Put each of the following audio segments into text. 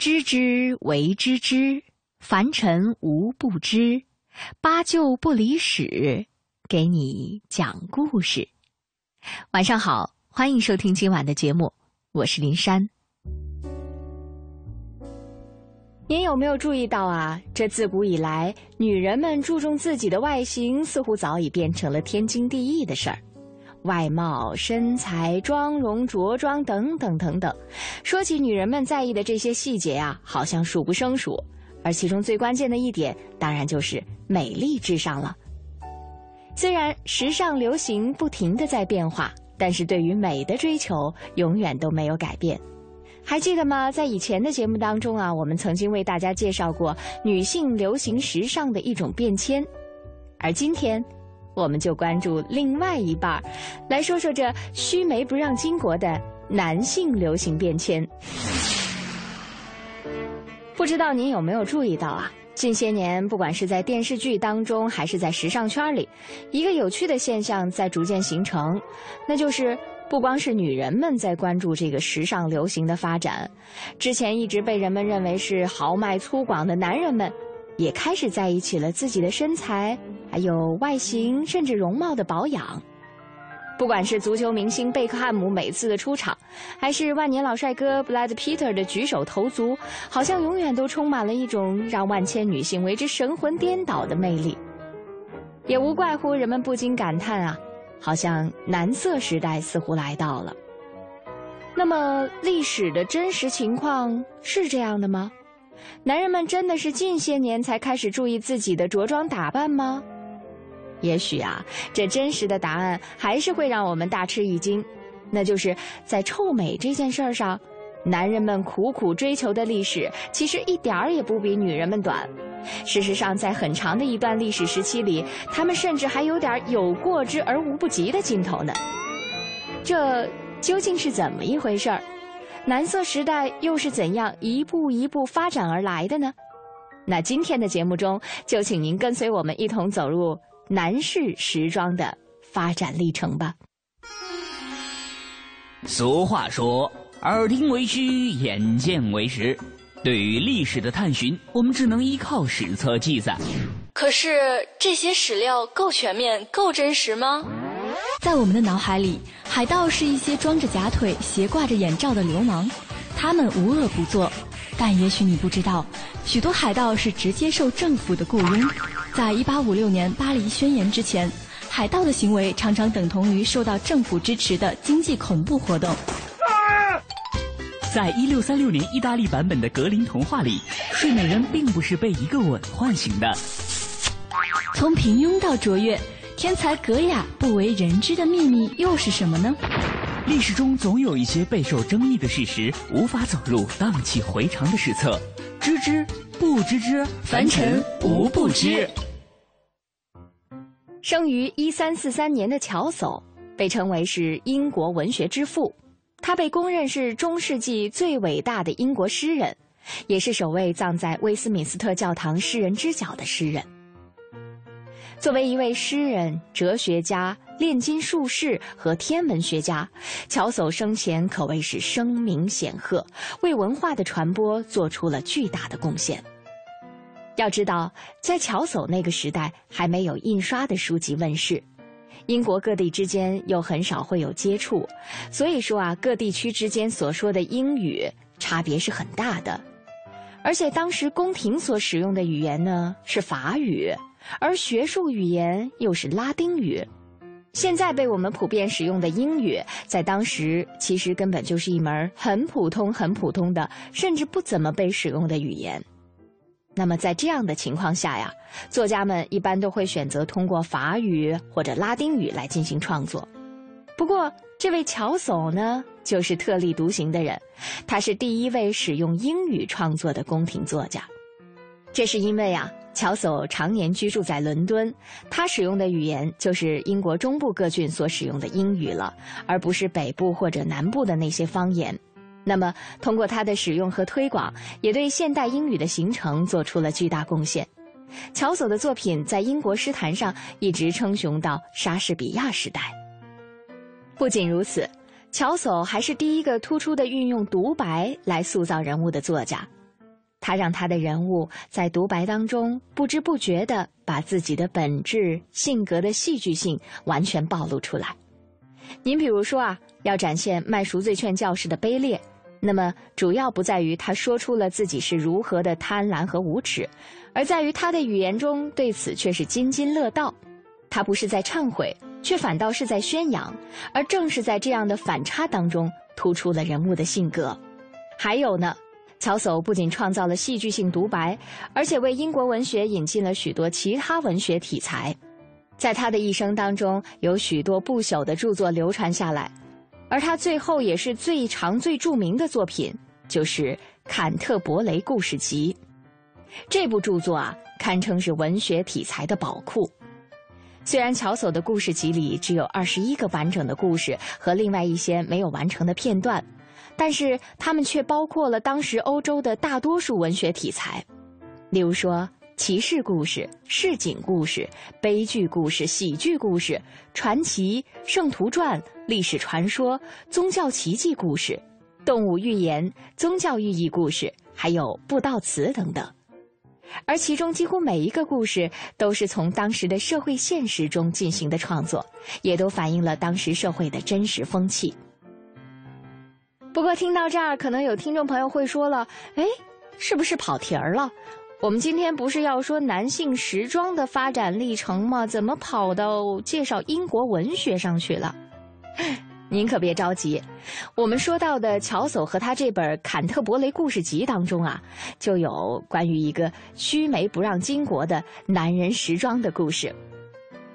知之为知之，凡尘无不知。八九不离十，给你讲故事。晚上好，欢迎收听今晚的节目，我是林珊。您有没有注意到啊？这自古以来，女人们注重自己的外形，似乎早已变成了天经地义的事儿。外貌、身材、妆容、着装等等等等，说起女人们在意的这些细节啊，好像数不胜数。而其中最关键的一点，当然就是美丽至上了。虽然时尚流行不停的在变化，但是对于美的追求永远都没有改变。还记得吗？在以前的节目当中啊，我们曾经为大家介绍过女性流行时尚的一种变迁，而今天，我们就关注另外一半儿，来说说这须眉不让巾帼的男性流行变迁。不知道您有没有注意到啊？近些年，不管是在电视剧当中，还是在时尚圈里，一个有趣的现象在逐渐形成，那就是。不光是女人们在关注这个时尚流行的发展，之前一直被人们认为是豪迈粗犷的男人们，也开始在意起了自己的身材，还有外形甚至容貌的保养。不管是足球明星贝克汉姆每次的出场，还是万年老帅哥布莱德皮特的举手投足，好像永远都充满了一种让万千女性为之神魂颠倒的魅力。也无怪乎人们不禁感叹啊。好像男色时代似乎来到了。那么，历史的真实情况是这样的吗？男人们真的是近些年才开始注意自己的着装打扮吗？也许啊，这真实的答案还是会让我们大吃一惊，那就是在臭美这件事儿上。男人们苦苦追求的历史，其实一点儿也不比女人们短。事实上，在很长的一段历史时期里，他们甚至还有点有过之而无不及的劲头呢。这究竟是怎么一回事儿？男色时代又是怎样一步一步发展而来的呢？那今天的节目中，就请您跟随我们一同走入男士时装的发展历程吧。俗话说。耳听为虚，眼见为实。对于历史的探寻，我们只能依靠史册记载。可是这些史料够全面、够真实吗？在我们的脑海里，海盗是一些装着假腿、斜挂着眼罩的流氓，他们无恶不作。但也许你不知道，许多海盗是直接受政府的雇佣。在一八五六年巴黎宣言之前，海盗的行为常常等同于受到政府支持的经济恐怖活动。在一六三六年意大利版本的格林童话里，睡美人并不是被一个吻唤醒的。从平庸到卓越，天才格雅不为人知的秘密又是什么呢？历史中总有一些备受争议的事实，无法走入荡气回肠的史册。知之不知之，凡尘无不知。生于一三四三年的乔叟，被称为是英国文学之父。他被公认是中世纪最伟大的英国诗人，也是首位葬在威斯敏斯特教堂诗人之角的诗人。作为一位诗人、哲学家、炼金术士和天文学家，乔叟生前可谓是声名显赫，为文化的传播做出了巨大的贡献。要知道，在乔叟那个时代，还没有印刷的书籍问世。英国各地之间又很少会有接触，所以说啊，各地区之间所说的英语差别是很大的。而且当时宫廷所使用的语言呢是法语，而学术语言又是拉丁语。现在被我们普遍使用的英语，在当时其实根本就是一门很普通、很普通的，甚至不怎么被使用的语言。那么在这样的情况下呀，作家们一般都会选择通过法语或者拉丁语来进行创作。不过，这位乔叟呢，就是特立独行的人，他是第一位使用英语创作的宫廷作家。这是因为啊，乔叟常年居住在伦敦，他使用的语言就是英国中部各郡所使用的英语了，而不是北部或者南部的那些方言。那么，通过他的使用和推广，也对现代英语的形成做出了巨大贡献。乔叟的作品在英国诗坛上一直称雄到莎士比亚时代。不仅如此，乔叟还是第一个突出的运用独白来塑造人物的作家。他让他的人物在独白当中不知不觉地把自己的本质、性格的戏剧性完全暴露出来。您比如说啊，要展现卖赎罪券教士的卑劣，那么主要不在于他说出了自己是如何的贪婪和无耻，而在于他的语言中对此却是津津乐道。他不是在忏悔，却反倒是在宣扬，而正是在这样的反差当中，突出了人物的性格。还有呢。乔叟不仅创造了戏剧性独白，而且为英国文学引进了许多其他文学题材。在他的一生当中，有许多不朽的著作流传下来，而他最后也是最长、最著名的作品，就是《坎特伯雷故事集》。这部著作啊，堪称是文学题材的宝库。虽然乔叟的故事集里只有二十一个完整的故事和另外一些没有完成的片段。但是他们却包括了当时欧洲的大多数文学题材，例如说骑士故事、市井故事、悲剧故事、喜剧故事、传奇、圣徒传、历史传说、宗教奇迹故事、动物寓言、宗教寓意故事，还有布道词等等。而其中几乎每一个故事都是从当时的社会现实中进行的创作，也都反映了当时社会的真实风气。不过听到这儿，可能有听众朋友会说了：“哎，是不是跑题儿了？我们今天不是要说男性时装的发展历程吗？怎么跑到介绍英国文学上去了？” 您可别着急，我们说到的乔叟和他这本《坎特伯雷故事集》当中啊，就有关于一个须眉不让巾帼的男人时装的故事。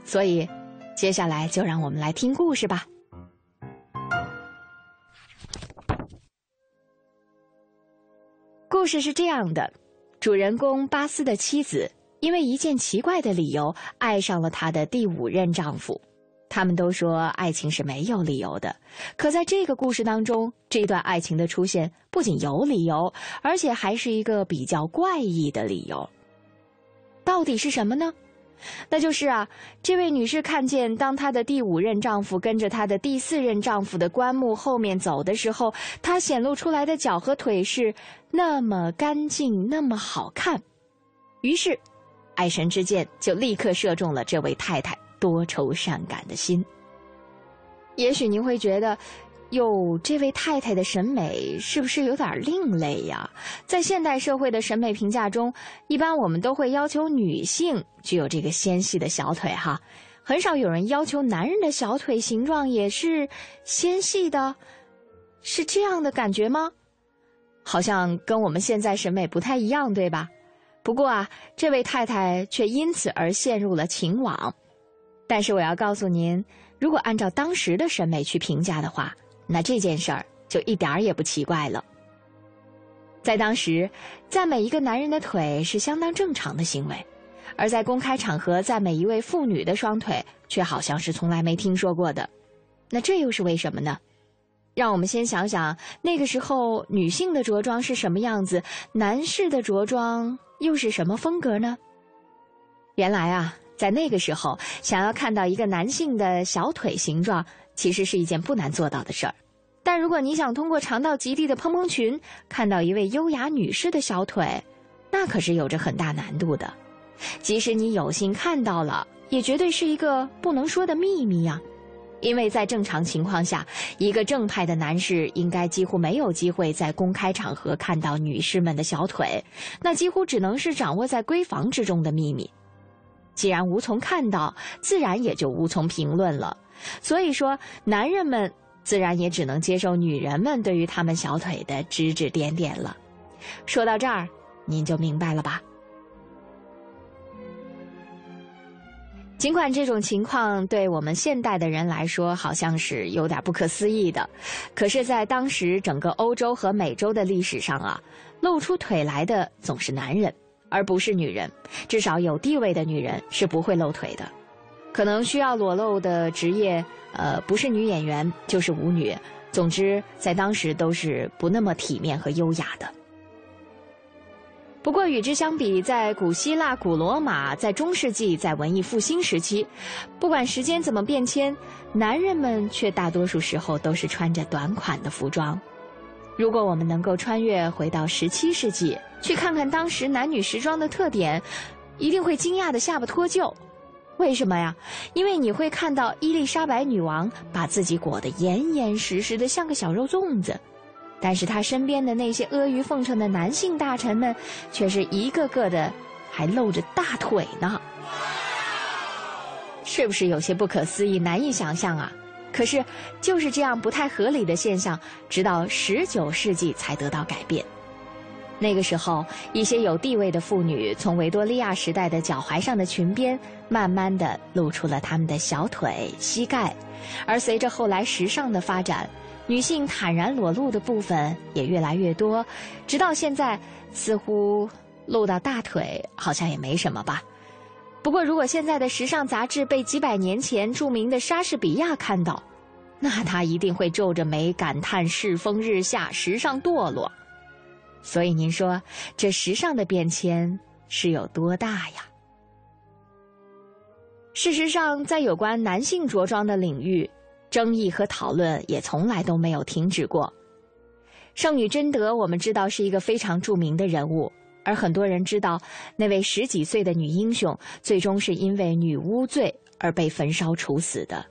所以，接下来就让我们来听故事吧。故事是这样的：主人公巴斯的妻子因为一件奇怪的理由爱上了他的第五任丈夫。他们都说爱情是没有理由的，可在这个故事当中，这段爱情的出现不仅有理由，而且还是一个比较怪异的理由。到底是什么呢？那就是啊，这位女士看见，当她的第五任丈夫跟着她的第四任丈夫的棺木后面走的时候，她显露出来的脚和腿是那么干净，那么好看。于是，爱神之箭就立刻射中了这位太太多愁善感的心。也许您会觉得。哟，这位太太的审美是不是有点另类呀？在现代社会的审美评价中，一般我们都会要求女性具有这个纤细的小腿，哈，很少有人要求男人的小腿形状也是纤细的，是这样的感觉吗？好像跟我们现在审美不太一样，对吧？不过啊，这位太太却因此而陷入了情网。但是我要告诉您，如果按照当时的审美去评价的话，那这件事儿就一点儿也不奇怪了。在当时，赞美一个男人的腿是相当正常的行为，而在公开场合赞美一位妇女的双腿，却好像是从来没听说过的。那这又是为什么呢？让我们先想想那个时候女性的着装是什么样子，男士的着装又是什么风格呢？原来啊，在那个时候，想要看到一个男性的小腿形状。其实是一件不难做到的事儿，但如果你想通过肠道极地的蓬蓬裙看到一位优雅女士的小腿，那可是有着很大难度的。即使你有幸看到了，也绝对是一个不能说的秘密呀。因为在正常情况下，一个正派的男士应该几乎没有机会在公开场合看到女士们的小腿，那几乎只能是掌握在闺房之中的秘密。既然无从看到，自然也就无从评论了。所以说，男人们自然也只能接受女人们对于他们小腿的指指点点了。说到这儿，您就明白了吧？尽管这种情况对我们现代的人来说好像是有点不可思议的，可是，在当时整个欧洲和美洲的历史上啊，露出腿来的总是男人，而不是女人。至少有地位的女人是不会露腿的。可能需要裸露的职业，呃，不是女演员就是舞女。总之，在当时都是不那么体面和优雅的。不过与之相比，在古希腊、古罗马，在中世纪，在文艺复兴时期，不管时间怎么变迁，男人们却大多数时候都是穿着短款的服装。如果我们能够穿越回到十七世纪，去看看当时男女时装的特点，一定会惊讶的下巴脱臼。为什么呀？因为你会看到伊丽莎白女王把自己裹得严严实实的，像个小肉粽子，但是她身边的那些阿谀奉承的男性大臣们，却是一个个的还露着大腿呢。是不是有些不可思议、难以想象啊？可是就是这样不太合理的现象，直到十九世纪才得到改变。那个时候，一些有地位的妇女从维多利亚时代的脚踝上的裙边，慢慢的露出了她们的小腿、膝盖，而随着后来时尚的发展，女性坦然裸露的部分也越来越多，直到现在，似乎露到大腿好像也没什么吧。不过，如果现在的时尚杂志被几百年前著名的莎士比亚看到，那他一定会皱着眉感叹世风日下，时尚堕落。所以您说，这时尚的变迁是有多大呀？事实上，在有关男性着装的领域，争议和讨论也从来都没有停止过。圣女贞德，我们知道是一个非常著名的人物，而很多人知道那位十几岁的女英雄最终是因为女巫罪而被焚烧处死的。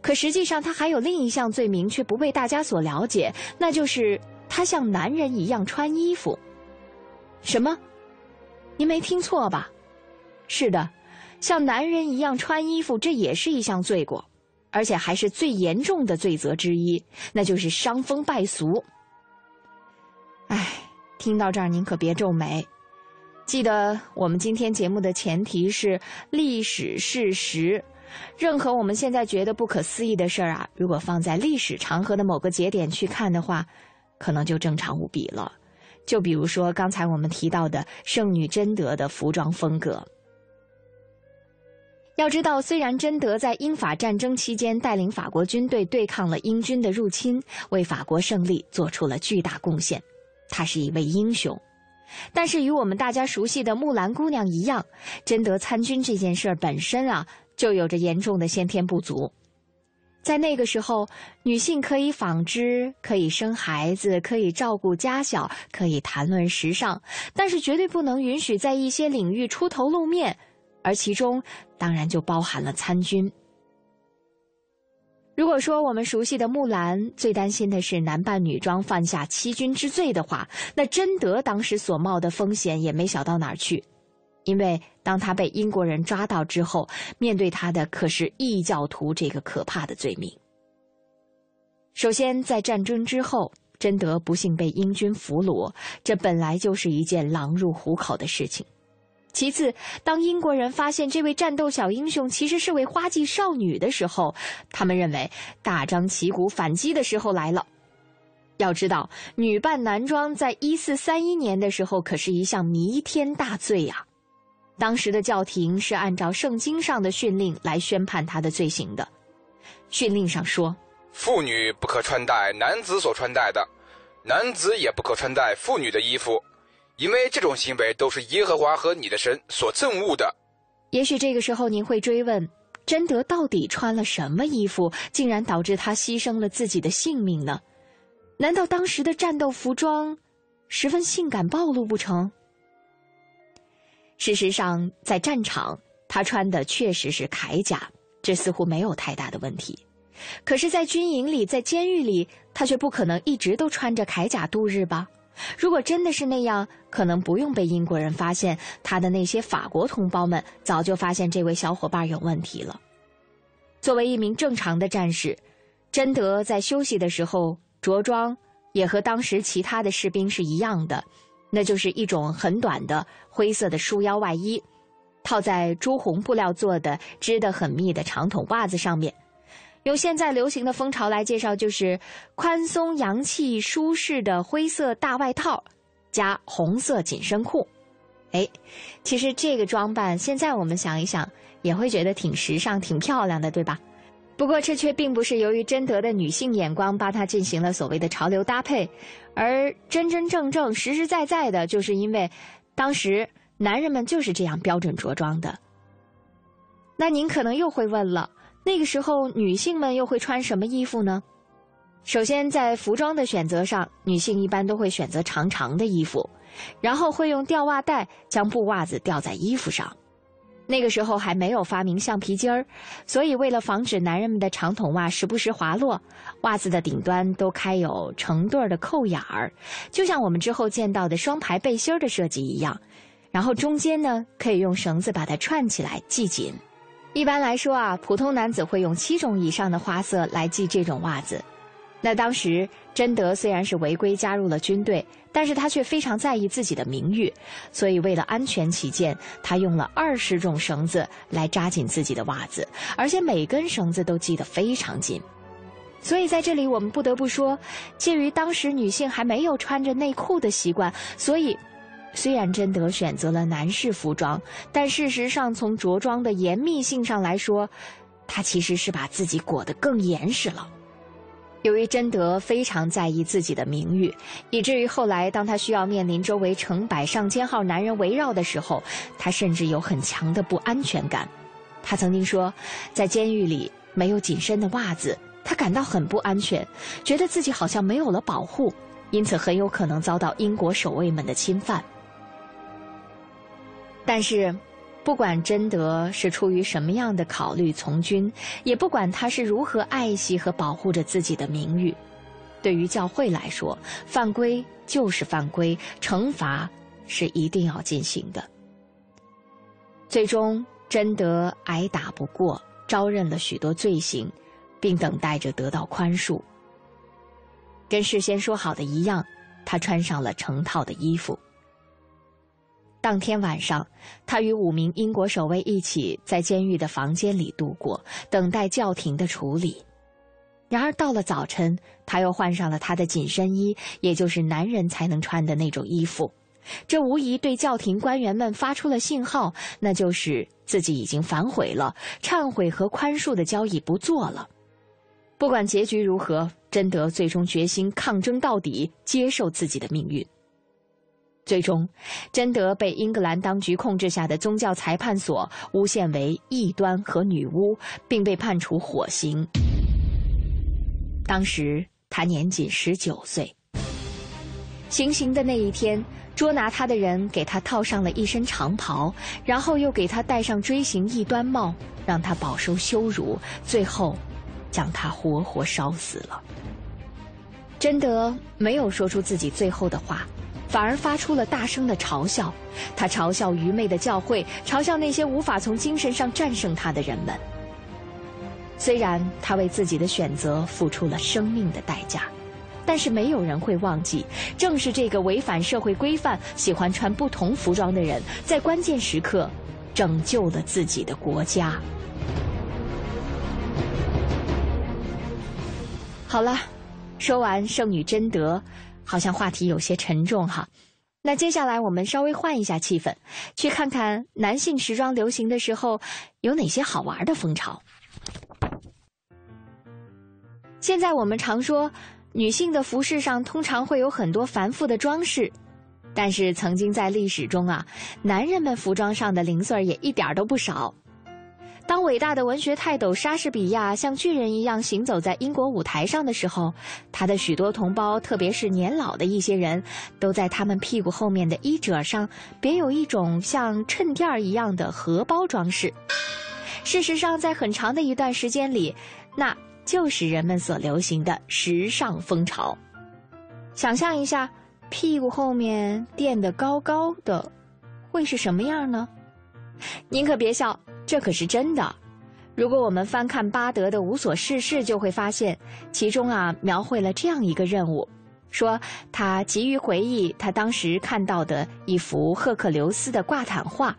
可实际上，她还有另一项罪名却不被大家所了解，那就是。他像男人一样穿衣服，什么？您没听错吧？是的，像男人一样穿衣服，这也是一项罪过，而且还是最严重的罪责之一，那就是伤风败俗。哎，听到这儿您可别皱眉，记得我们今天节目的前提是历史事实，任何我们现在觉得不可思议的事儿啊，如果放在历史长河的某个节点去看的话。可能就正常无比了，就比如说刚才我们提到的圣女贞德的服装风格。要知道，虽然贞德在英法战争期间带领法国军队对抗了英军的入侵，为法国胜利做出了巨大贡献，她是一位英雄，但是与我们大家熟悉的木兰姑娘一样，贞德参军这件事儿本身啊，就有着严重的先天不足。在那个时候，女性可以纺织，可以生孩子，可以照顾家小，可以谈论时尚，但是绝对不能允许在一些领域出头露面，而其中当然就包含了参军。如果说我们熟悉的木兰最担心的是男扮女装犯下欺君之罪的话，那贞德当时所冒的风险也没小到哪儿去。因为当他被英国人抓到之后，面对他的可是异教徒这个可怕的罪名。首先，在战争之后，贞德不幸被英军俘虏，这本来就是一件狼入虎口的事情。其次，当英国人发现这位战斗小英雄其实是位花季少女的时候，他们认为大张旗鼓反击的时候来了。要知道，女扮男装在一四三一年的时候可是一项弥天大罪呀。当时的教廷是按照圣经上的训令来宣判他的罪行的。训令上说，妇女不可穿戴男子所穿戴的，男子也不可穿戴妇女的衣服，因为这种行为都是耶和华和你的神所憎恶的。也许这个时候您会追问，贞德到底穿了什么衣服，竟然导致他牺牲了自己的性命呢？难道当时的战斗服装十分性感暴露不成？事实上，在战场，他穿的确实是铠甲，这似乎没有太大的问题。可是，在军营里，在监狱里，他却不可能一直都穿着铠甲度日吧？如果真的是那样，可能不用被英国人发现，他的那些法国同胞们早就发现这位小伙伴有问题了。作为一名正常的战士，贞德在休息的时候着装也和当时其他的士兵是一样的。那就是一种很短的灰色的束腰外衣，套在朱红布料做的、织得很密的长筒袜子上面。用现在流行的风潮来介绍，就是宽松、洋气、舒适的灰色大外套，加红色紧身裤。哎，其实这个装扮现在我们想一想，也会觉得挺时尚、挺漂亮的，对吧？不过这却并不是由于贞德的女性眼光帮她进行了所谓的潮流搭配。而真真正正、实实在在的，就是因为当时男人们就是这样标准着装的。那您可能又会问了，那个时候女性们又会穿什么衣服呢？首先，在服装的选择上，女性一般都会选择长长的衣服，然后会用吊袜带将布袜子吊在衣服上。那个时候还没有发明橡皮筋儿，所以为了防止男人们的长筒袜时不时滑落，袜子的顶端都开有成对儿的扣眼儿，就像我们之后见到的双排背心儿的设计一样。然后中间呢，可以用绳子把它串起来系紧。一般来说啊，普通男子会用七种以上的花色来系这种袜子。那当时贞德虽然是违规加入了军队，但是他却非常在意自己的名誉，所以为了安全起见，他用了二十种绳子来扎紧自己的袜子，而且每根绳子都系得非常紧。所以在这里，我们不得不说，鉴于当时女性还没有穿着内裤的习惯，所以虽然贞德选择了男士服装，但事实上从着装的严密性上来说，他其实是把自己裹得更严实了。由于贞德非常在意自己的名誉，以至于后来当他需要面临周围成百上千号男人围绕的时候，他甚至有很强的不安全感。他曾经说，在监狱里没有紧身的袜子，他感到很不安全，觉得自己好像没有了保护，因此很有可能遭到英国守卫们的侵犯。但是。不管贞德是出于什么样的考虑从军，也不管他是如何爱惜和保护着自己的名誉，对于教会来说，犯规就是犯规，惩罚是一定要进行的。最终，贞德挨打不过，招认了许多罪行，并等待着得到宽恕。跟事先说好的一样，他穿上了成套的衣服。当天晚上，他与五名英国守卫一起在监狱的房间里度过，等待教廷的处理。然而到了早晨，他又换上了他的紧身衣，也就是男人才能穿的那种衣服。这无疑对教廷官员们发出了信号，那就是自己已经反悔了，忏悔和宽恕的交易不做了。不管结局如何，贞德最终决心抗争到底，接受自己的命运。最终，贞德被英格兰当局控制下的宗教裁判所诬陷为异端和女巫，并被判处火刑。当时他年仅十九岁。行刑的那一天，捉拿他的人给他套上了一身长袍，然后又给他戴上锥形异端帽，让他饱受羞辱，最后将他活活烧死了。贞德没有说出自己最后的话。反而发出了大声的嘲笑，他嘲笑愚昧的教会，嘲笑那些无法从精神上战胜他的人们。虽然他为自己的选择付出了生命的代价，但是没有人会忘记，正是这个违反社会规范、喜欢穿不同服装的人，在关键时刻拯救了自己的国家。好了，说完圣女贞德。好像话题有些沉重哈，那接下来我们稍微换一下气氛，去看看男性时装流行的时候有哪些好玩的风潮。现在我们常说，女性的服饰上通常会有很多繁复的装饰，但是曾经在历史中啊，男人们服装上的零碎也一点都不少。当伟大的文学泰斗莎士比亚像巨人一样行走在英国舞台上的时候，他的许多同胞，特别是年老的一些人，都在他们屁股后面的衣褶上别有一种像衬垫儿一样的荷包装饰。事实上，在很长的一段时间里，那就是人们所流行的时尚风潮。想象一下，屁股后面垫得高高的，会是什么样呢？您可别笑。这可是真的。如果我们翻看巴德的《无所事事》，就会发现，其中啊描绘了这样一个任务：说他急于回忆他当时看到的一幅赫克留斯的挂毯画，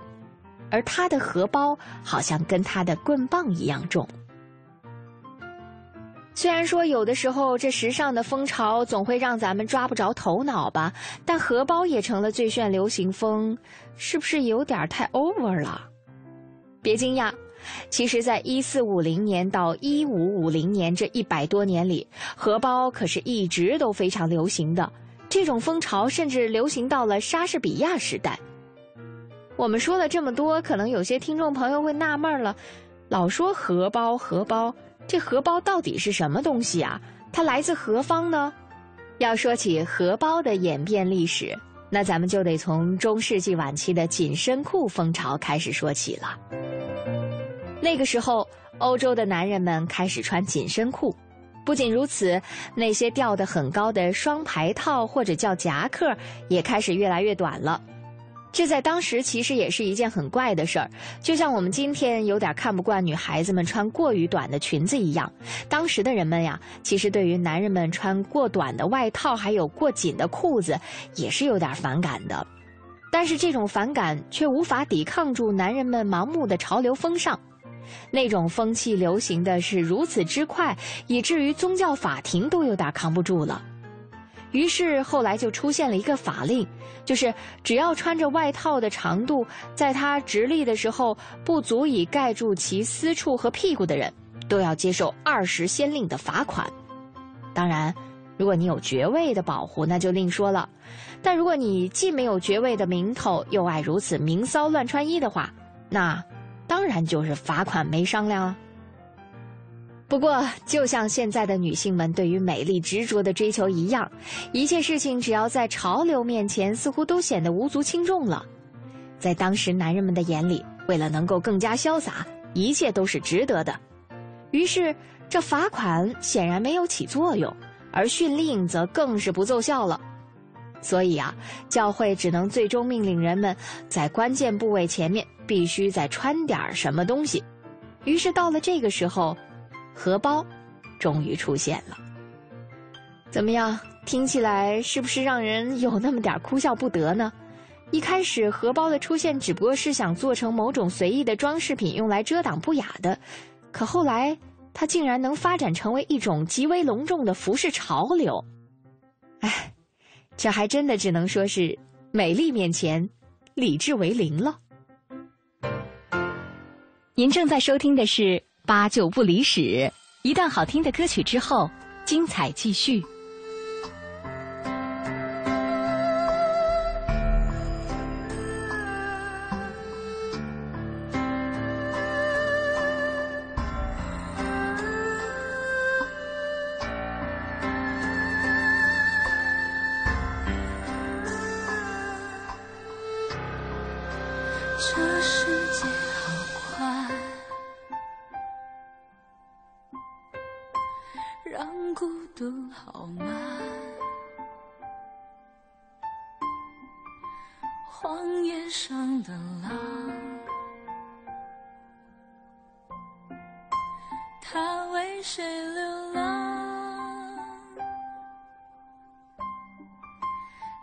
而他的荷包好像跟他的棍棒一样重。虽然说有的时候这时尚的风潮总会让咱们抓不着头脑吧，但荷包也成了最炫流行风，是不是有点太 over 了？别惊讶，其实，在一四五零年到一五五零年这一百多年里，荷包可是一直都非常流行的。这种风潮甚至流行到了莎士比亚时代。我们说了这么多，可能有些听众朋友会纳闷了：老说荷包，荷包，这荷包到底是什么东西啊？它来自何方呢？要说起荷包的演变历史，那咱们就得从中世纪晚期的紧身裤风潮开始说起了。那个时候，欧洲的男人们开始穿紧身裤。不仅如此，那些吊得很高的双排套或者叫夹克也开始越来越短了。这在当时其实也是一件很怪的事儿，就像我们今天有点看不惯女孩子们穿过于短的裙子一样。当时的人们呀，其实对于男人们穿过短的外套还有过紧的裤子也是有点反感的。但是这种反感却无法抵抗住男人们盲目的潮流风尚，那种风气流行的是如此之快，以至于宗教法庭都有点扛不住了。于是后来就出现了一个法令，就是只要穿着外套的长度，在他直立的时候不足以盖住其私处和屁股的人，都要接受二十先令的罚款。当然，如果你有爵位的保护，那就另说了。但如果你既没有爵位的名头，又爱如此明骚乱穿衣的话，那当然就是罚款没商量了。不过，就像现在的女性们对于美丽执着的追求一样，一切事情只要在潮流面前，似乎都显得无足轻重了。在当时男人们的眼里，为了能够更加潇洒，一切都是值得的。于是，这罚款显然没有起作用，而训令则更是不奏效了。所以啊，教会只能最终命令人们在关键部位前面必须再穿点什么东西。于是到了这个时候。荷包终于出现了，怎么样？听起来是不是让人有那么点哭笑不得呢？一开始荷包的出现只不过是想做成某种随意的装饰品，用来遮挡不雅的，可后来它竟然能发展成为一种极为隆重的服饰潮流。哎，这还真的只能说是美丽面前，理智为零了。您正在收听的是。八九不离十，一段好听的歌曲之后，精彩继续。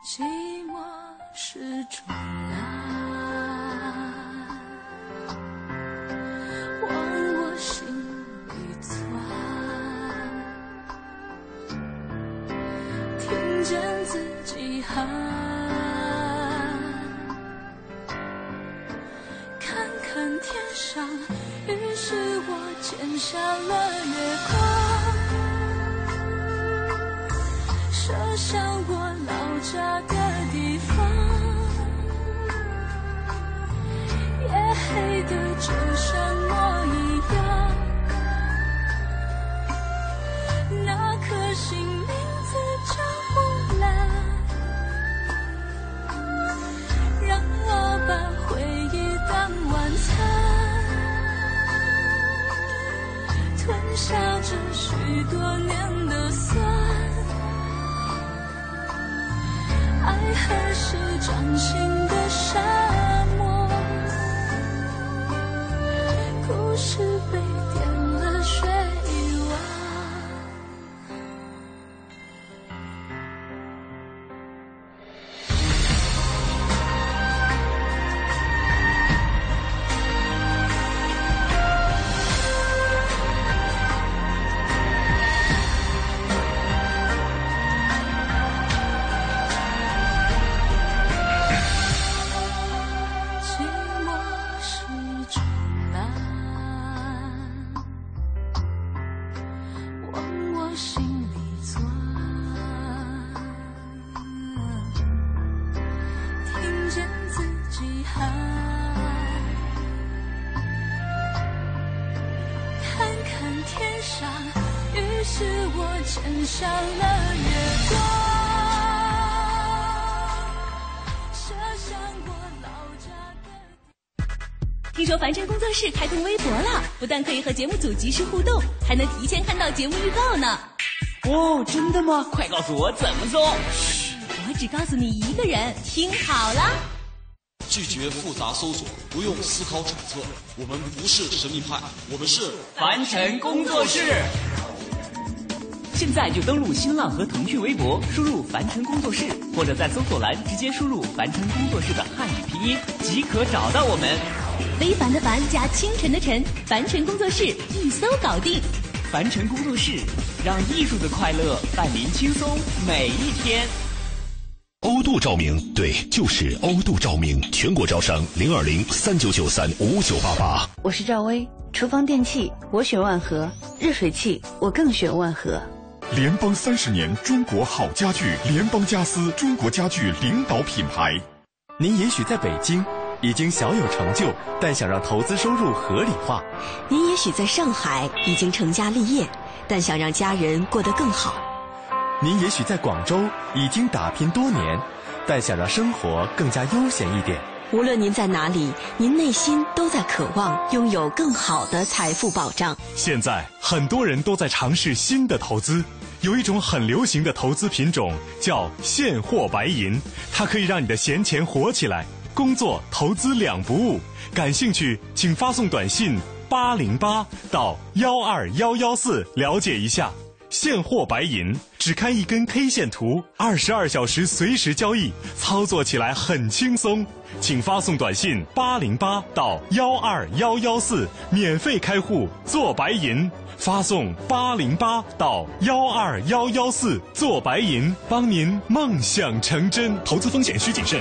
寂寞是重来。看，看看天上，于是我牵上了月光。听说凡尘工作室开通微博了，不但可以和节目组及时互动，还能提前看到节目预告呢。哦，真的吗？快告诉我怎么做。嘘，我只告诉你一个人，听好了。拒绝复杂搜索，不用思考揣测。我们不是神秘派，我们是凡尘工作室。现在就登录新浪和腾讯微博，输入“凡尘工作室”，或者在搜索栏直接输入“凡尘工作室”的汉语拼音，即可找到我们。非凡的凡加清晨的晨，凡尘工作室一搜搞定。凡尘工作室，让艺术的快乐伴您轻松每一天。欧度照明，对，就是欧度照明，全国招商零二零三九九三五九八八。我是赵薇，厨房电器我选万和，热水器我更选万和。联邦三十年，中国好家具，联邦家私，中国家具领导品牌。您也许在北京已经小有成就，但想让投资收入合理化；您也许在上海已经成家立业，但想让家人过得更好。您也许在广州已经打拼多年，但想让生活更加悠闲一点。无论您在哪里，您内心都在渴望拥有更好的财富保障。现在很多人都在尝试新的投资，有一种很流行的投资品种叫现货白银，它可以让你的闲钱活起来，工作投资两不误。感兴趣，请发送短信八零八到幺二幺幺四了解一下。现货白银，只看一根 K 线图，二十二小时随时交易，操作起来很轻松。请发送短信八零八到幺二幺幺四，免费开户做白银。发送八零八到幺二幺幺四做白银，帮您梦想成真。投资风险需谨慎。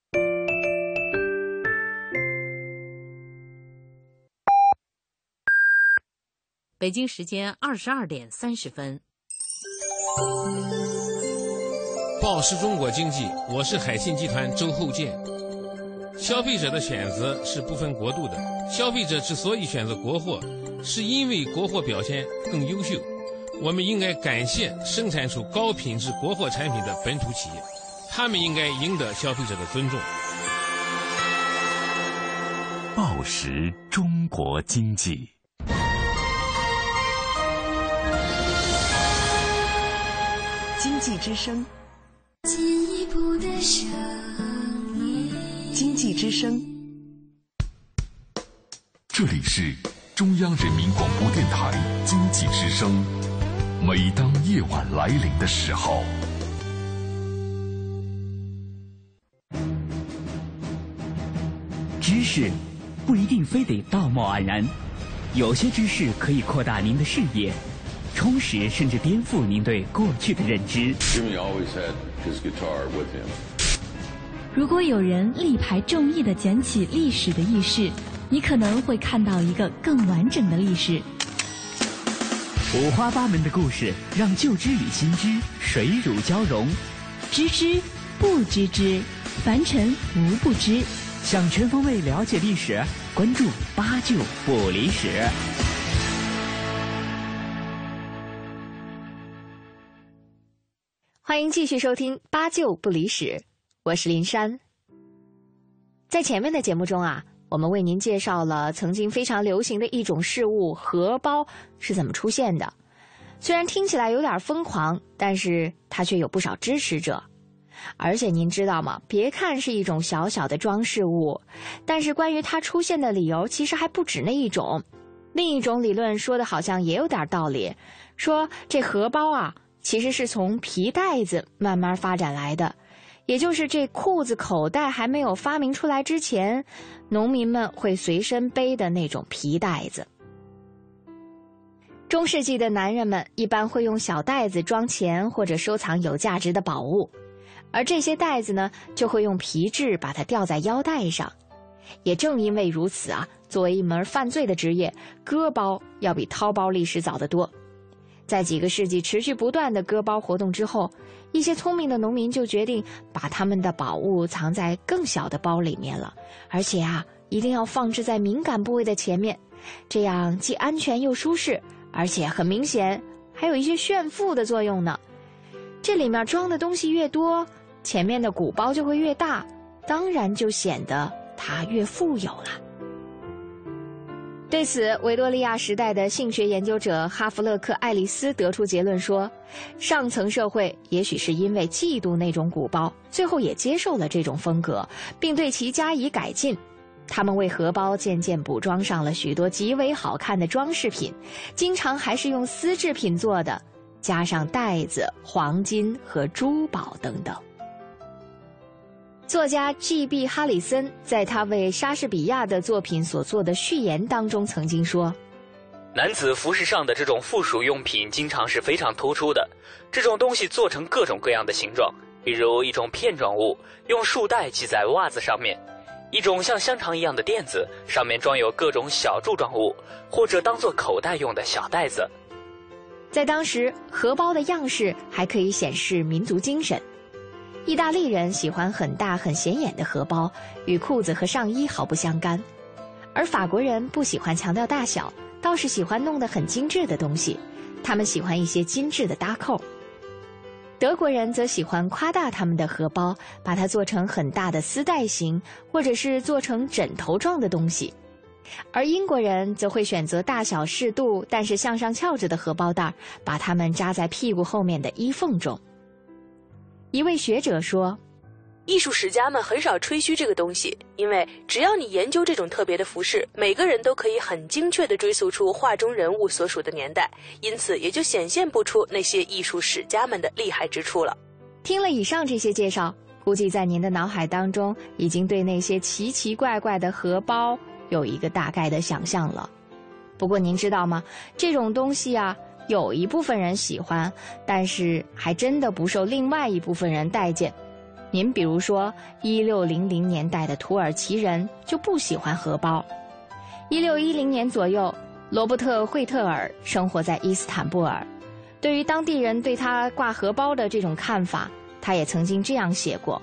北京时间二十二点三十分。报时中国经济，我是海信集团周厚健。消费者的选择是不分国度的。消费者之所以选择国货，是因为国货表现更优秀。我们应该感谢生产出高品质国货产品的本土企业，他们应该赢得消费者的尊重。报时中国经济。济之声，进一步的声音。经济之声，这里是中央人民广播电台经济之声。每当夜晚来临的时候，知识不一定非得道貌岸然，有些知识可以扩大您的视野。充实甚至颠覆您对过去的认知。如果有人力排众议的捡起历史的意识，你可能会看到一个更完整的历史。五花八门的故事，让旧知与新知水乳交融。知之不知之，凡尘无不知。想全方位了解历史，关注八九不离十。欢迎继续收听《八九不离十》，我是林珊。在前面的节目中啊，我们为您介绍了曾经非常流行的一种事物——荷包是怎么出现的。虽然听起来有点疯狂，但是它却有不少支持者。而且您知道吗？别看是一种小小的装饰物，但是关于它出现的理由其实还不止那一种。另一种理论说的好像也有点道理，说这荷包啊。其实是从皮带子慢慢发展来的，也就是这裤子口袋还没有发明出来之前，农民们会随身背的那种皮袋子。中世纪的男人们一般会用小袋子装钱或者收藏有价值的宝物，而这些袋子呢，就会用皮质把它吊在腰带上。也正因为如此啊，作为一门犯罪的职业，割包要比掏包历史早得多。在几个世纪持续不断的割包活动之后，一些聪明的农民就决定把他们的宝物藏在更小的包里面了，而且啊，一定要放置在敏感部位的前面，这样既安全又舒适，而且很明显还有一些炫富的作用呢。这里面装的东西越多，前面的鼓包就会越大，当然就显得它越富有了。对此，维多利亚时代的性学研究者哈弗勒克·爱丽丝得出结论说：上层社会也许是因为嫉妒那种鼓包，最后也接受了这种风格，并对其加以改进。他们为荷包渐渐补装上了许多极为好看的装饰品，经常还是用丝制品做的，加上带子、黄金和珠宝等等。作家 G.B. 哈里森在他为莎士比亚的作品所做的序言当中曾经说：“男子服饰上的这种附属用品经常是非常突出的。这种东西做成各种各样的形状，比如一种片状物，用束带系在袜子上面；一种像香肠一样的垫子，上面装有各种小柱状物，或者当做口袋用的小袋子。在当时，荷包的样式还可以显示民族精神。”意大利人喜欢很大很显眼的荷包，与裤子和上衣毫不相干；而法国人不喜欢强调大小，倒是喜欢弄得很精致的东西。他们喜欢一些精致的搭扣。德国人则喜欢夸大他们的荷包，把它做成很大的丝带形，或者是做成枕头状的东西；而英国人则会选择大小适度，但是向上翘着的荷包袋，把它们扎在屁股后面的衣缝中。一位学者说：“艺术史家们很少吹嘘这个东西，因为只要你研究这种特别的服饰，每个人都可以很精确地追溯出画中人物所属的年代，因此也就显现不出那些艺术史家们的厉害之处了。”听了以上这些介绍，估计在您的脑海当中已经对那些奇奇怪怪的荷包有一个大概的想象了。不过您知道吗？这种东西啊。有一部分人喜欢，但是还真的不受另外一部分人待见。您比如说，一六零零年代的土耳其人就不喜欢荷包。一六一零年左右，罗伯特·惠特尔生活在伊斯坦布尔。对于当地人对他挂荷包的这种看法，他也曾经这样写过：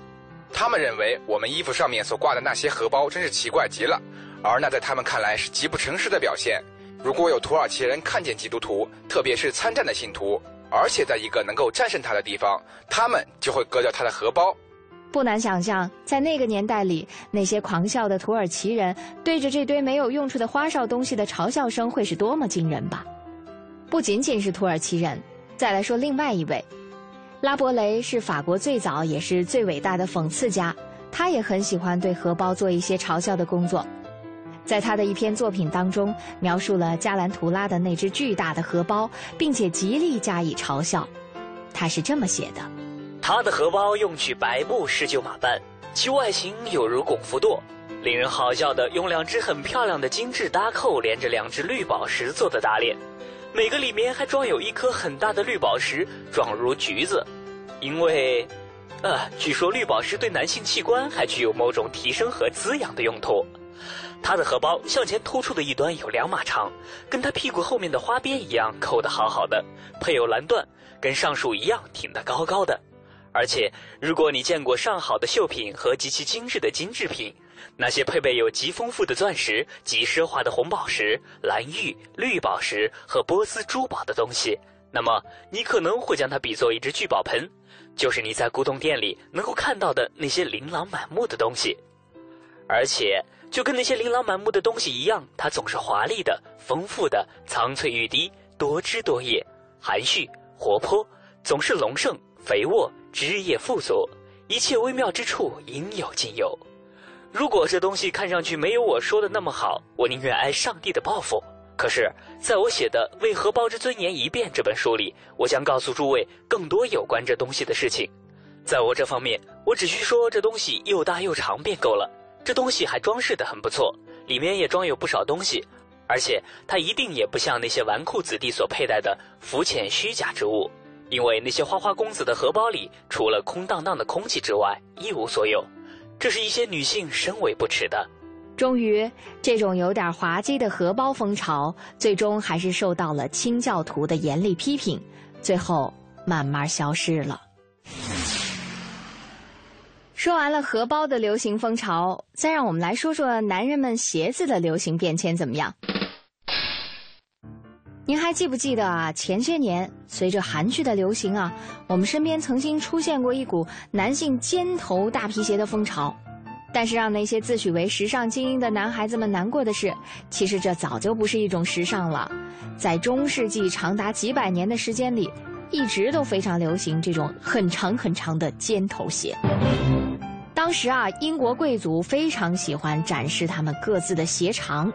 他们认为我们衣服上面所挂的那些荷包真是奇怪极了，而那在他们看来是极不诚实的表现。如果有土耳其人看见基督徒，特别是参战的信徒，而且在一个能够战胜他的地方，他们就会割掉他的荷包。不难想象，在那个年代里，那些狂笑的土耳其人对着这堆没有用处的花哨东西的嘲笑声会是多么惊人吧？不仅仅是土耳其人，再来说另外一位，拉伯雷是法国最早也是最伟大的讽刺家，他也很喜欢对荷包做一些嘲笑的工作。在他的一篇作品当中，描述了加兰图拉的那只巨大的荷包，并且极力加以嘲笑。他是这么写的：他的荷包用取白布施就马斑，其外形有如拱福舵，令人好笑的用两只很漂亮的精致搭扣连着两只绿宝石做的搭链，每个里面还装有一颗很大的绿宝石，状如橘子。因为，呃，据说绿宝石对男性器官还具有某种提升和滋养的用途。他的荷包向前突出的一端有两码长，跟他屁股后面的花边一样扣得好好的，配有蓝缎，跟上述一样挺得高高的。而且，如果你见过上好的绣品和极其精致的金制品，那些配备有极丰富的钻石、极奢华的红宝石、蓝玉、绿宝石和波斯珠宝的东西，那么你可能会将它比作一只聚宝盆，就是你在古董店里能够看到的那些琳琅满目的东西，而且。就跟那些琳琅满目的东西一样，它总是华丽的、丰富的、苍翠欲滴、多枝多叶、含蓄活泼，总是隆盛、肥沃、枝叶富足，一切微妙之处应有尽有。如果这东西看上去没有我说的那么好，我宁愿挨上帝的报复。可是，在我写的《为荷包之尊严一变》这本书里，我将告诉诸位更多有关这东西的事情。在我这方面，我只需说这东西又大又长便够了。这东西还装饰得很不错，里面也装有不少东西，而且它一定也不像那些纨绔子弟所佩戴的浮浅虚假之物，因为那些花花公子的荷包里除了空荡荡的空气之外一无所有，这是一些女性深为不耻的。终于，这种有点滑稽的荷包风潮，最终还是受到了清教徒的严厉批评，最后慢慢消失了。说完了荷包的流行风潮，再让我们来说说男人们鞋子的流行变迁怎么样？您还记不记得啊？前些年随着韩剧的流行啊，我们身边曾经出现过一股男性尖头大皮鞋的风潮。但是让那些自诩为时尚精英的男孩子们难过的是，其实这早就不是一种时尚了。在中世纪长达几百年的时间里，一直都非常流行这种很长很长的尖头鞋。当时啊，英国贵族非常喜欢展示他们各自的鞋长。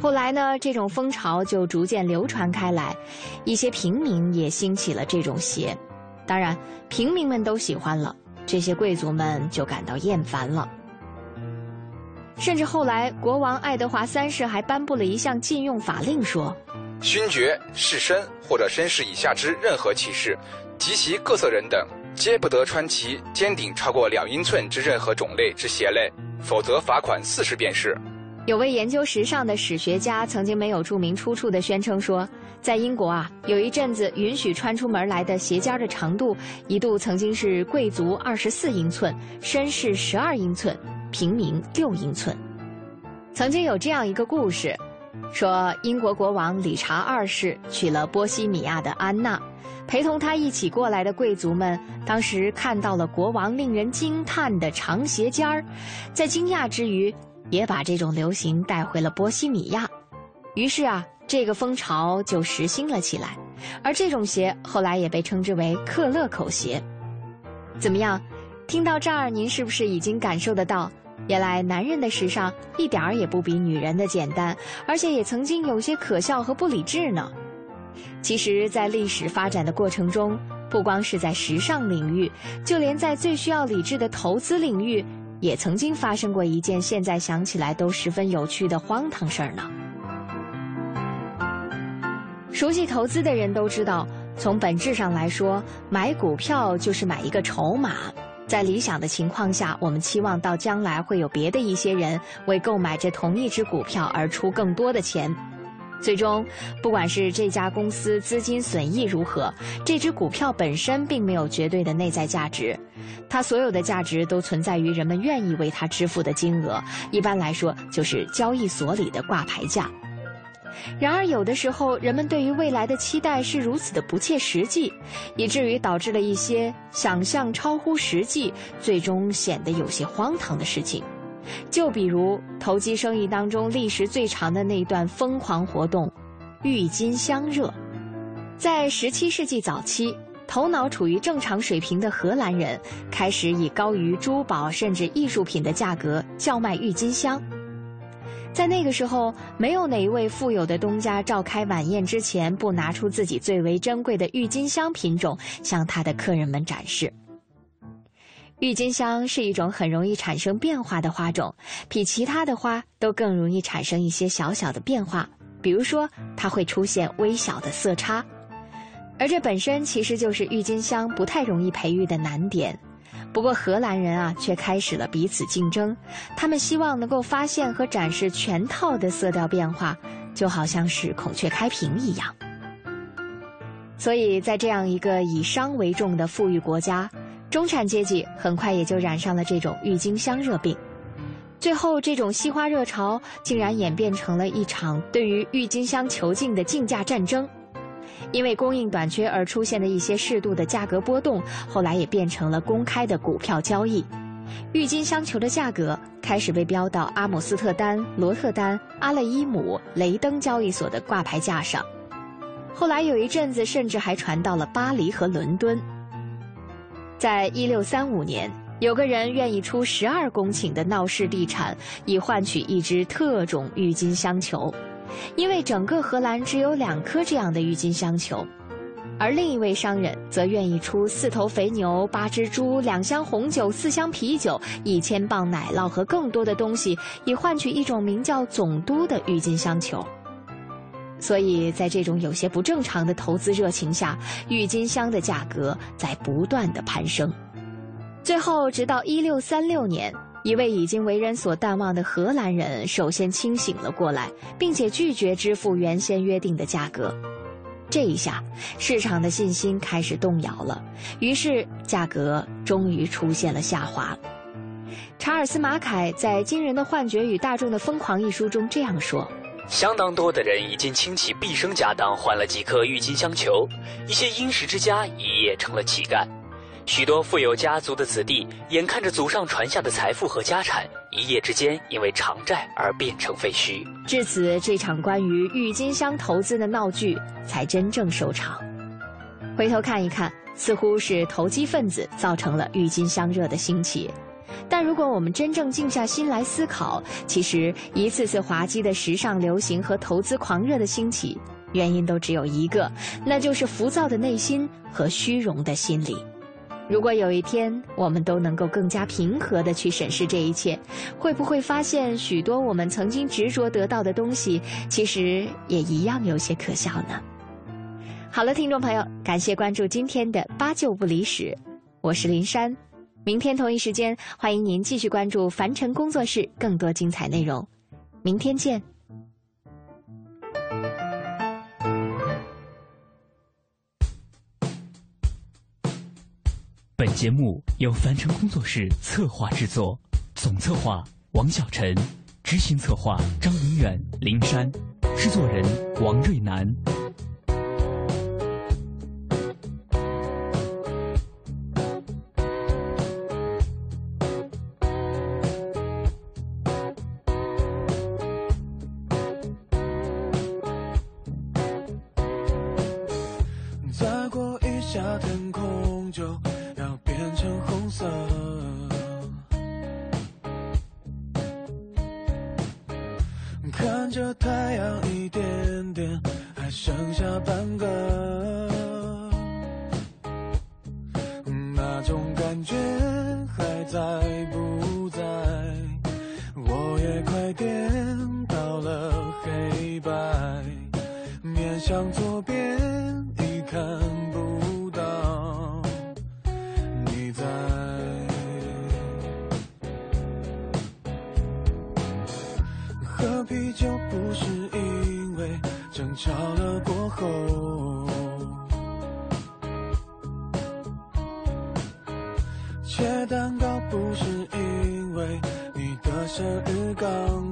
后来呢，这种风潮就逐渐流传开来，一些平民也兴起了这种鞋。当然，平民们都喜欢了，这些贵族们就感到厌烦了。甚至后来，国王爱德华三世还颁布了一项禁用法令，说：勋爵、士绅或者绅士以下之任何骑士，及其各色人等。皆不得穿其尖顶超过两英寸之任何种类之鞋类，否则罚款四十便士。有位研究时尚的史学家曾经没有注明出处的宣称说，在英国啊，有一阵子允许穿出门来的鞋尖的长度，一度曾经是贵族二十四英寸，绅士十二英寸，平民六英寸。曾经有这样一个故事，说英国国王理查二世娶了波西米亚的安娜。陪同他一起过来的贵族们，当时看到了国王令人惊叹的长鞋尖儿，在惊讶之余，也把这种流行带回了波西米亚。于是啊，这个风潮就实兴了起来。而这种鞋后来也被称之为克勒口鞋。怎么样？听到这儿，您是不是已经感受得到，原来男人的时尚一点儿也不比女人的简单，而且也曾经有些可笑和不理智呢？其实，在历史发展的过程中，不光是在时尚领域，就连在最需要理智的投资领域，也曾经发生过一件现在想起来都十分有趣的荒唐事儿呢。熟悉投资的人都知道，从本质上来说，买股票就是买一个筹码。在理想的情况下，我们期望到将来会有别的一些人为购买这同一只股票而出更多的钱。最终，不管是这家公司资金损益如何，这只股票本身并没有绝对的内在价值，它所有的价值都存在于人们愿意为它支付的金额。一般来说，就是交易所里的挂牌价。然而，有的时候，人们对于未来的期待是如此的不切实际，以至于导致了一些想象超乎实际，最终显得有些荒唐的事情。就比如投机生意当中历时最长的那一段疯狂活动——郁金香热。在17世纪早期，头脑处于正常水平的荷兰人开始以高于珠宝甚至艺术品的价格叫卖郁金香。在那个时候，没有哪一位富有的东家召开晚宴之前不拿出自己最为珍贵的郁金香品种向他的客人们展示。郁金香是一种很容易产生变化的花种，比其他的花都更容易产生一些小小的变化。比如说，它会出现微小的色差，而这本身其实就是郁金香不太容易培育的难点。不过，荷兰人啊却开始了彼此竞争，他们希望能够发现和展示全套的色调变化，就好像是孔雀开屏一样。所以在这样一个以商为重的富裕国家。中产阶级很快也就染上了这种郁金香热病，最后这种惜花热潮竟然演变成了一场对于郁金香球茎的竞价战争。因为供应短缺而出现的一些适度的价格波动，后来也变成了公开的股票交易。郁金香球的价格开始被标到阿姆斯特丹、罗特丹、阿勒伊姆、雷登交易所的挂牌价上。后来有一阵子，甚至还传到了巴黎和伦敦。在一六三五年，有个人愿意出十二公顷的闹市地产，以换取一只特种郁金香球，因为整个荷兰只有两颗这样的郁金香球，而另一位商人则愿意出四头肥牛、八只猪、两箱红酒、四箱啤酒、一千磅奶酪和更多的东西，以换取一种名叫“总督”的郁金香球。所以在这种有些不正常的投资热情下，郁金香的价格在不断的攀升。最后，直到一六三六年，一位已经为人所淡忘的荷兰人首先清醒了过来，并且拒绝支付原先约定的价格。这一下，市场的信心开始动摇了，于是价格终于出现了下滑。查尔斯·马凯在《惊人的幻觉与大众的疯狂》一书中这样说。相当多的人已经倾其毕生家当换了几颗郁金香球，一些殷实之家一夜成了乞丐，许多富有家族的子弟眼看着祖上传下的财富和家产，一夜之间因为偿债而变成废墟。至此，这场关于郁金香投资的闹剧才真正收场。回头看一看，似乎是投机分子造成了郁金香热的兴起。但如果我们真正静下心来思考，其实一次次滑稽的时尚流行和投资狂热的兴起，原因都只有一个，那就是浮躁的内心和虚荣的心理。如果有一天我们都能够更加平和地去审视这一切，会不会发现许多我们曾经执着得到的东西，其实也一样有些可笑呢？好了，听众朋友，感谢关注今天的八九不离十，我是林珊。明天同一时间，欢迎您继续关注凡尘工作室更多精彩内容。明天见。本节目由凡尘工作室策划制作，总策划王小晨，执行策划张明远、林珊，制作人王瑞南。太阳一点点，还剩下半个，那种感觉还在不在？我也快颠到了黑白，面向左边一看。吵了过后切蛋糕不是因为你的生日刚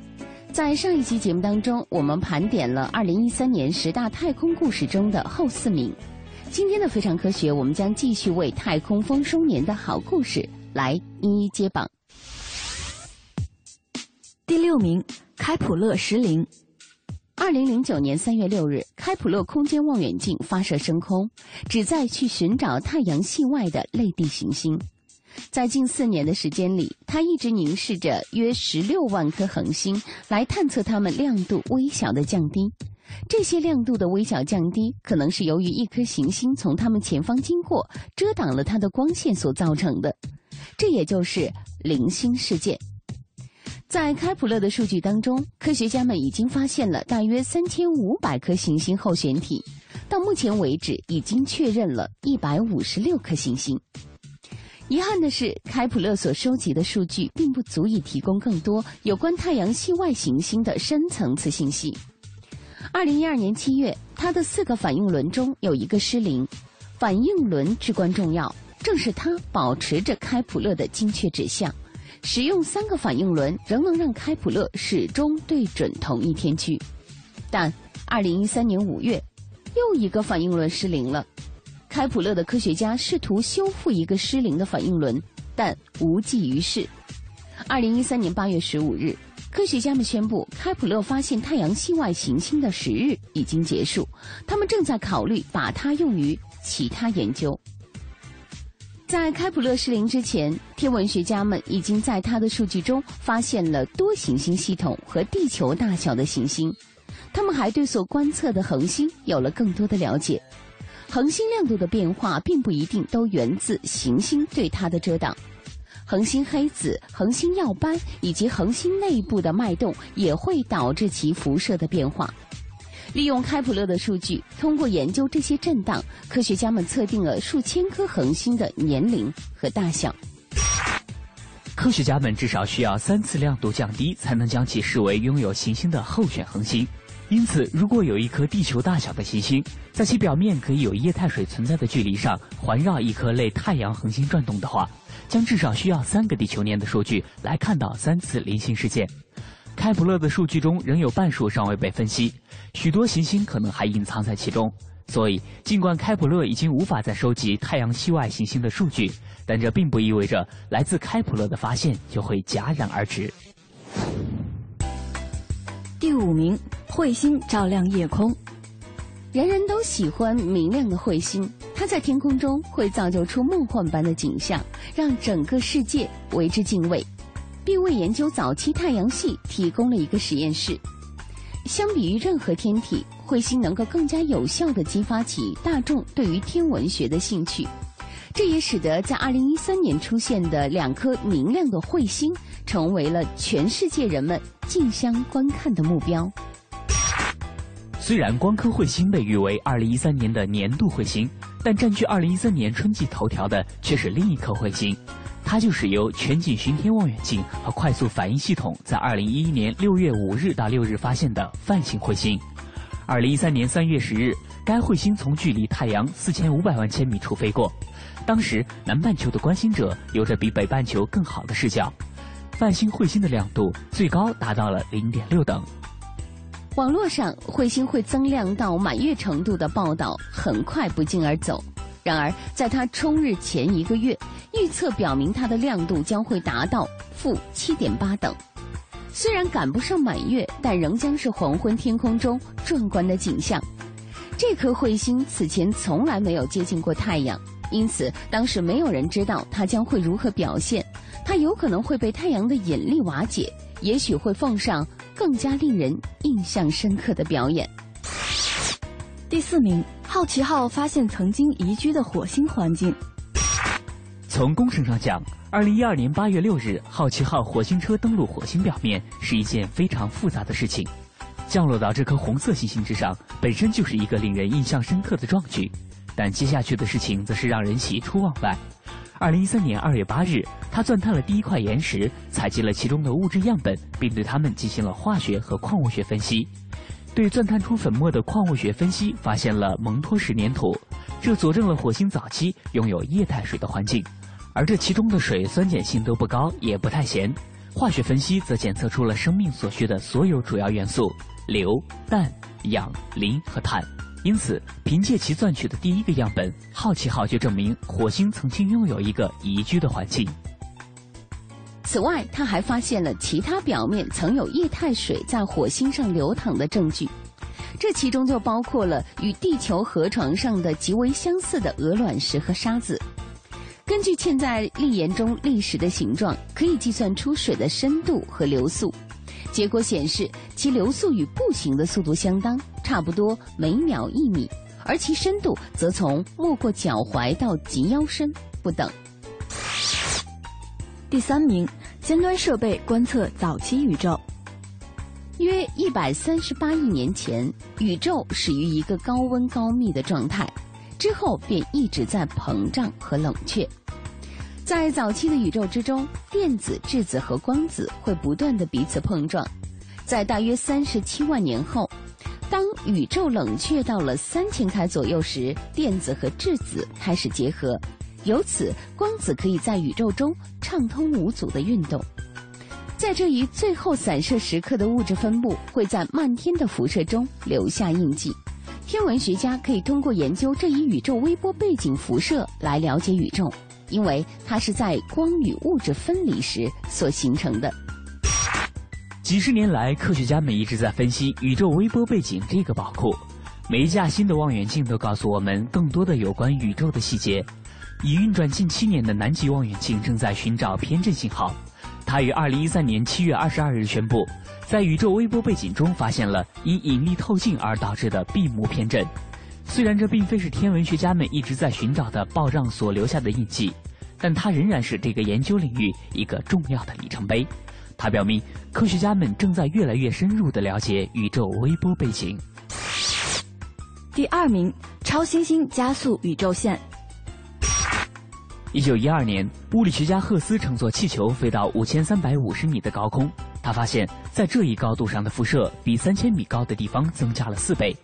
在上一期节目当中，我们盘点了2013年十大太空故事中的后四名。今天的《非常科学》，我们将继续为太空丰收年的好故事来一一揭榜。第六名，开普勒十零。二零零九年三月六日，开普勒空间望远镜发射升空，旨在去寻找太阳系外的类地行星。在近四年的时间里，他一直凝视着约十六万颗恒星，来探测它们亮度微小的降低。这些亮度的微小降低，可能是由于一颗行星从它们前方经过，遮挡了它的光线所造成的。这也就是零星事件。在开普勒的数据当中，科学家们已经发现了大约三千五百颗行星候选体，到目前为止已经确认了一百五十六颗行星。遗憾的是，开普勒所收集的数据并不足以提供更多有关太阳系外行星的深层次信息。二零一二年七月，它的四个反应轮中有一个失灵，反应轮至关重要，正是它保持着开普勒的精确指向。使用三个反应轮仍能让开普勒始终对准同一天区，但二零一三年五月，又一个反应轮失灵了。开普勒的科学家试图修复一个失灵的反应轮，但无济于事。二零一三年八月十五日，科学家们宣布开普勒发现太阳系外行星的时日已经结束，他们正在考虑把它用于其他研究。在开普勒失灵之前，天文学家们已经在他的数据中发现了多行星系统和地球大小的行星。他们还对所观测的恒星有了更多的了解。恒星亮度的变化并不一定都源自行星对它的遮挡，恒星黑子、恒星耀斑以及恒星内部的脉动也会导致其辐射的变化。利用开普勒的数据，通过研究这些震荡，科学家们测定了数千颗恒星的年龄和大小。科学家们至少需要三次亮度降低，才能将其视为拥有行星的候选恒星。因此，如果有一颗地球大小的行星，在其表面可以有液态水存在的距离上环绕一颗类太阳恒星转动的话，将至少需要三个地球年的数据来看到三次零星事件。开普勒的数据中仍有半数尚未被分析，许多行星可能还隐藏在其中。所以，尽管开普勒已经无法再收集太阳系外行星的数据，但这并不意味着来自开普勒的发现就会戛然而止。第五名，彗星照亮夜空。人人都喜欢明亮的彗星，它在天空中会造就出梦幻般的景象，让整个世界为之敬畏。并为研究早期太阳系提供了一个实验室。相比于任何天体，彗星能够更加有效地激发起大众对于天文学的兴趣。这也使得在2013年出现的两颗明亮的彗星，成为了全世界人们竞相观看的目标。虽然光科彗星被誉为2013年的年度彗星，但占据2013年春季头条的却是另一颗彗星。它就是由全景巡天望远镜和快速反应系统在2011年6月5日到6日发现的泛星彗星。2013年3月10日，该彗星从距离太阳4500万千米处飞过，当时南半球的观星者有着比北半球更好的视角。泛星彗星的亮度最高达到了0.6等。网络上彗星会增亮到满月程度的报道很快不胫而走。然而，在它冲日前一个月，预测表明它的亮度将会达到负七点八等。虽然赶不上满月，但仍将是黄昏天空中壮观的景象。这颗彗星此前从来没有接近过太阳，因此当时没有人知道它将会如何表现。它有可能会被太阳的引力瓦解，也许会奉上更加令人印象深刻的表演。第四名。好奇号发现曾经宜居的火星环境。从工程上讲，二零一二年八月六日，好奇号火星车登陆火星表面是一件非常复杂的事情。降落到这颗红色行星之上，本身就是一个令人印象深刻的壮举。但接下去的事情则是让人喜出望外。二零一三年二月八日，他钻探了第一块岩石，采集了其中的物质样本，并对它们进行了化学和矿物学分析。对钻探出粉末的矿物学分析，发现了蒙脱石粘土，这佐证了火星早期拥有液态水的环境。而这其中的水酸碱性都不高，也不太咸。化学分析则检测出了生命所需的所有主要元素。硫、氮、氧、磷和碳，因此凭借其钻取的第一个样本，好奇号就证明火星曾经拥有一个宜居的环境。此外，他还发现了其他表面曾有液态水在火星上流淌的证据，这其中就包括了与地球河床上的极为相似的鹅卵石和沙子。根据嵌在砾岩中砾石的形状，可以计算出水的深度和流速。结果显示，其流速与步行的速度相当，差不多每秒一米，而其深度则从没过脚踝到及腰深不等。第三名，尖端设备观测早期宇宙。约一百三十八亿年前，宇宙始于一个高温高密的状态，之后便一直在膨胀和冷却。在早期的宇宙之中，电子、质子和光子会不断的彼此碰撞。在大约三十七万年后，当宇宙冷却到了三千开左右时，电子和质子开始结合，由此光子可以在宇宙中畅通无阻的运动。在这一最后散射时刻的物质分布会在漫天的辐射中留下印记。天文学家可以通过研究这一宇宙微波背景辐射来了解宇宙。因为它是在光与物质分离时所形成的。几十年来，科学家们一直在分析宇宙微波背景这个宝库。每一架新的望远镜都告诉我们更多的有关宇宙的细节。已运转近七年的南极望远镜正在寻找偏振信号。它于二零一三年七月二十二日宣布，在宇宙微波背景中发现了因引力透镜而导致的闭目偏振。虽然这并非是天文学家们一直在寻找的暴胀所留下的印记，但它仍然是这个研究领域一个重要的里程碑。它表明，科学家们正在越来越深入地了解宇宙微波背景。第二名，超新星加速宇宙线。一九一二年，物理学家赫斯乘坐气球飞到五千三百五十米的高空，他发现，在这一高度上的辐射比三千米高的地方增加了四倍。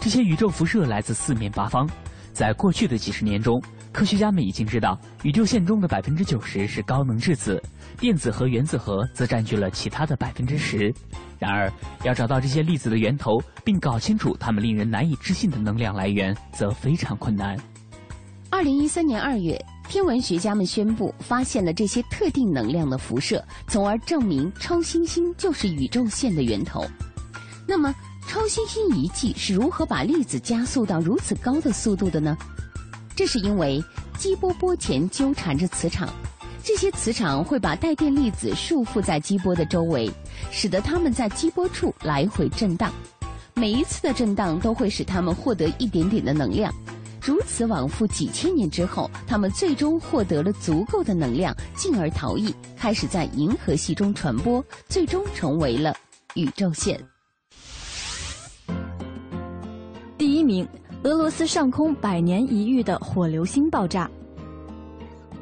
这些宇宙辐射来自四面八方，在过去的几十年中，科学家们已经知道，宇宙线中的百分之九十是高能质子，电子和原子核则占据了其他的百分之十。然而，要找到这些粒子的源头，并搞清楚它们令人难以置信的能量来源，则非常困难。二零一三年二月，天文学家们宣布发现了这些特定能量的辐射，从而证明超新星就是宇宙线的源头。那么，超新星遗迹是如何把粒子加速到如此高的速度的呢？这是因为激波波前纠缠着磁场，这些磁场会把带电粒子束缚在激波的周围，使得它们在激波处来回震荡。每一次的震荡都会使它们获得一点点的能量，如此往复几千年之后，他们最终获得了足够的能量，进而逃逸，开始在银河系中传播，最终成为了宇宙线。第一名，俄罗斯上空百年一遇的火流星爆炸。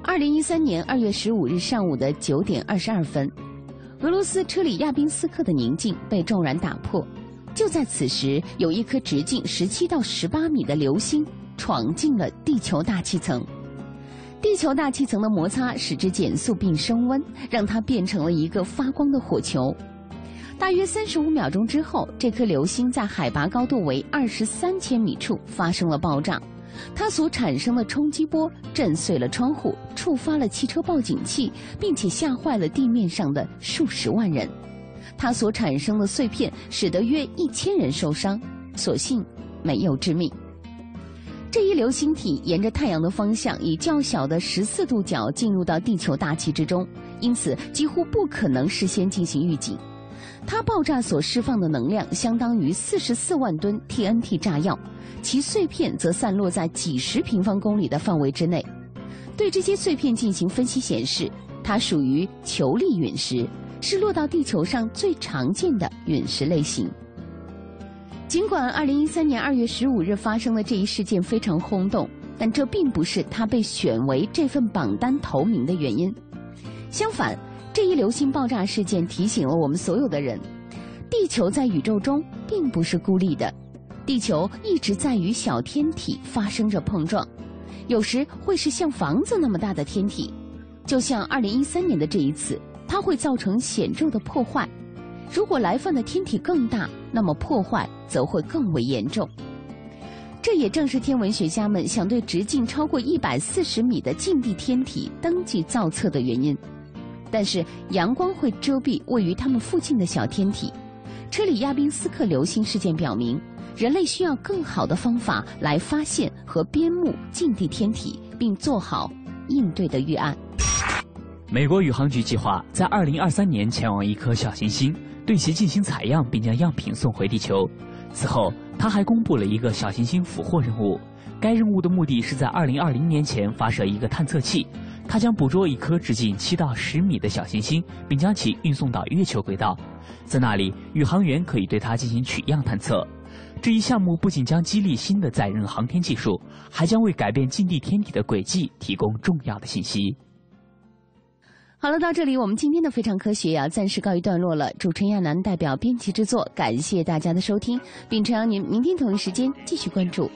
二零一三年二月十五日上午的九点二十二分，俄罗斯车里亚宾斯克的宁静被骤然打破。就在此时，有一颗直径十七到十八米的流星闯进了地球大气层。地球大气层的摩擦使之减速并升温，让它变成了一个发光的火球。大约三十五秒钟之后，这颗流星在海拔高度为二十三千米处发生了爆炸，它所产生的冲击波震碎了窗户，触发了汽车报警器，并且吓坏了地面上的数十万人。它所产生的碎片使得约一千人受伤，所幸没有致命。这一流星体沿着太阳的方向，以较小的十四度角进入到地球大气之中，因此几乎不可能事先进行预警。它爆炸所释放的能量相当于四十四万吨 TNT 炸药，其碎片则散落在几十平方公里的范围之内。对这些碎片进行分析显示，它属于球粒陨石，是落到地球上最常见的陨石类型。尽管2013年2月15日发生的这一事件非常轰动，但这并不是它被选为这份榜单头名的原因。相反，这一流星爆炸事件提醒了我们所有的人：地球在宇宙中并不是孤立的，地球一直在与小天体发生着碰撞，有时会是像房子那么大的天体，就像2013年的这一次，它会造成显著的破坏。如果来犯的天体更大，那么破坏则会更为严重。这也正是天文学家们想对直径超过一百四十米的近地天体登记造册的原因。但是阳光会遮蔽位于它们附近的小天体。车里亚宾斯克流星事件表明，人类需要更好的方法来发现和编目近地天体，并做好应对的预案。美国宇航局计划在二零二三年前往一颗小行星。对其进行采样，并将样品送回地球。此后，他还公布了一个小行星俘获任务。该任务的目的是在2020年前发射一个探测器，它将捕捉一颗直径7到10米的小行星，并将其运送到月球轨道。在那里，宇航员可以对它进行取样探测。这一项目不仅将激励新的载人航天技术，还将为改变近地天体的轨迹提供重要的信息。好了，到这里我们今天的非常科学要暂时告一段落了。主持人亚楠代表编辑制作，感谢大家的收听，并诚邀您明天同一时间继续关注。